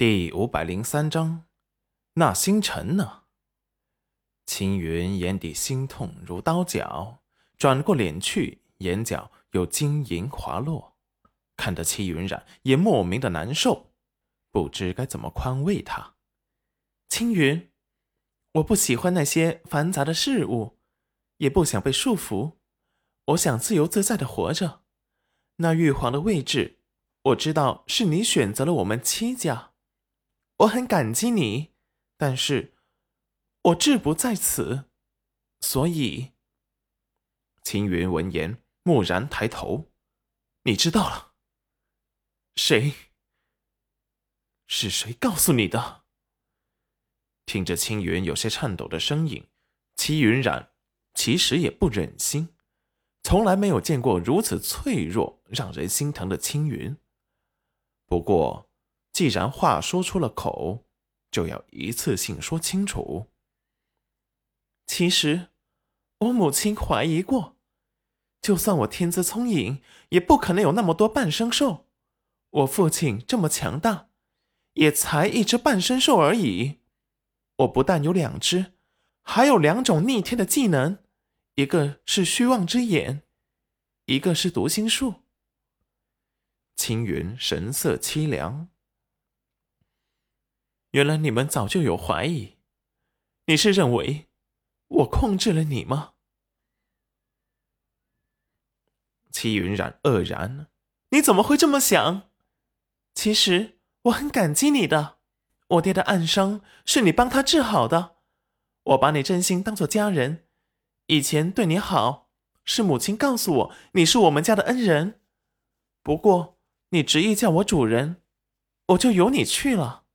第五百零三章，那星辰呢？青云眼底心痛如刀绞，转过脸去，眼角有晶莹滑落，看得戚云染也莫名的难受，不知该怎么宽慰他。青云，我不喜欢那些繁杂的事物，也不想被束缚，我想自由自在的活着。那玉皇的位置，我知道是你选择了我们戚家。我很感激你，但是，我志不在此，所以。青云闻言，蓦然抬头：“你知道了？谁？是谁告诉你的？”听着青云有些颤抖的声音，齐云染其实也不忍心，从来没有见过如此脆弱、让人心疼的青云。不过。既然话说出了口，就要一次性说清楚。其实，我母亲怀疑过，就算我天资聪颖，也不可能有那么多半生兽。我父亲这么强大，也才一只半生兽而已。我不但有两只，还有两种逆天的技能，一个是虚妄之眼，一个是读心术。青云神色凄凉。原来你们早就有怀疑，你是认为我控制了你吗？戚云染愕然，你怎么会这么想？其实我很感激你的，我爹的暗伤是你帮他治好的，我把你真心当做家人，以前对你好是母亲告诉我你是我们家的恩人，不过你执意叫我主人，我就由你去了。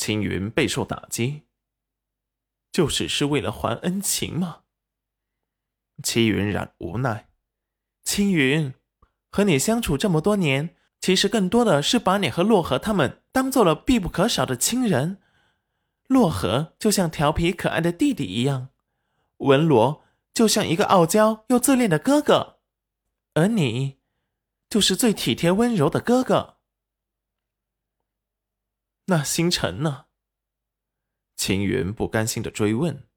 青云备受打击，就只是为了还恩情吗？戚云染无奈。青云，和你相处这么多年，其实更多的是把你和洛河他们当做了必不可少的亲人。洛河就像调皮可爱的弟弟一样，文罗就像一个傲娇又自恋的哥哥，而你，就是最体贴温柔的哥哥。那星辰呢？青云不甘心的追问。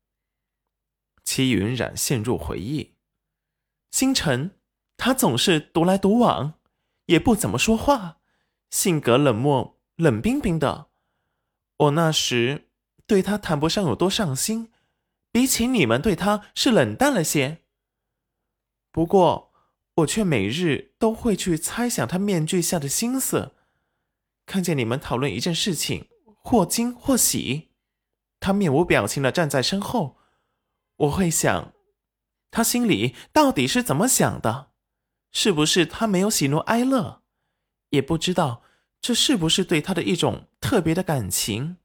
戚云染陷入回忆。星辰，他总是独来独往，也不怎么说话，性格冷漠、冷冰冰的。我那时对他谈不上有多上心，比起你们对他是冷淡了些。不过，我却每日都会去猜想他面具下的心思。看见你们讨论一件事情，或惊或喜，他面无表情的站在身后，我会想，他心里到底是怎么想的？是不是他没有喜怒哀乐？也不知道这是不是对他的一种特别的感情。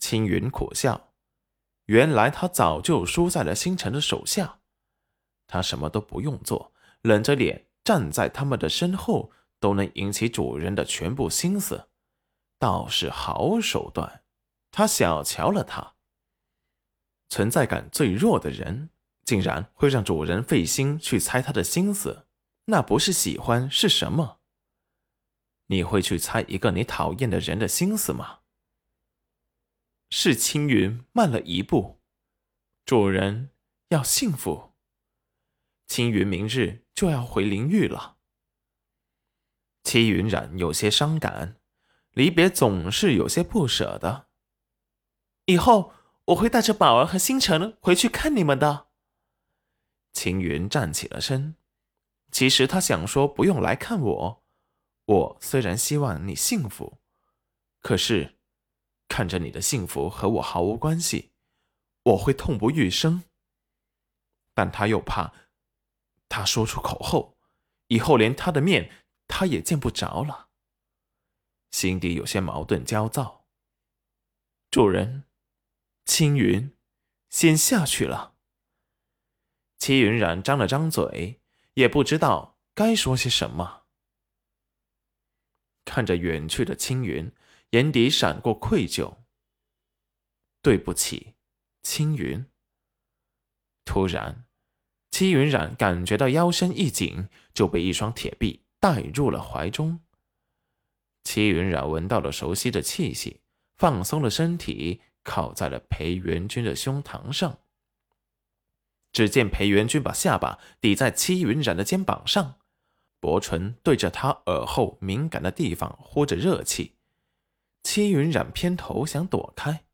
青云苦笑，原来他早就输在了星辰的手下，他什么都不用做，冷着脸站在他们的身后。都能引起主人的全部心思，倒是好手段。他小瞧了他。存在感最弱的人，竟然会让主人费心去猜他的心思，那不是喜欢是什么？你会去猜一个你讨厌的人的心思吗？是青云慢了一步。主人要幸福。青云明日就要回灵域了。戚云染有些伤感，离别总是有些不舍的。以后我会带着宝儿和星辰回去看你们的。青云站起了身，其实他想说不用来看我。我虽然希望你幸福，可是看着你的幸福和我毫无关系，我会痛不欲生。但他又怕，他说出口后，以后连他的面。他也见不着了，心底有些矛盾焦躁。主人，青云，先下去了。齐云染张了张嘴，也不知道该说些什么。看着远去的青云，眼底闪过愧疚。对不起，青云。突然，齐云染感觉到腰身一紧，就被一双铁臂。带入了怀中。戚云染闻到了熟悉的气息，放松了身体，靠在了裴元君的胸膛上。只见裴元君把下巴抵在戚云染的肩膀上，薄唇对着他耳后敏感的地方呼着热气。戚云染偏头想躲开，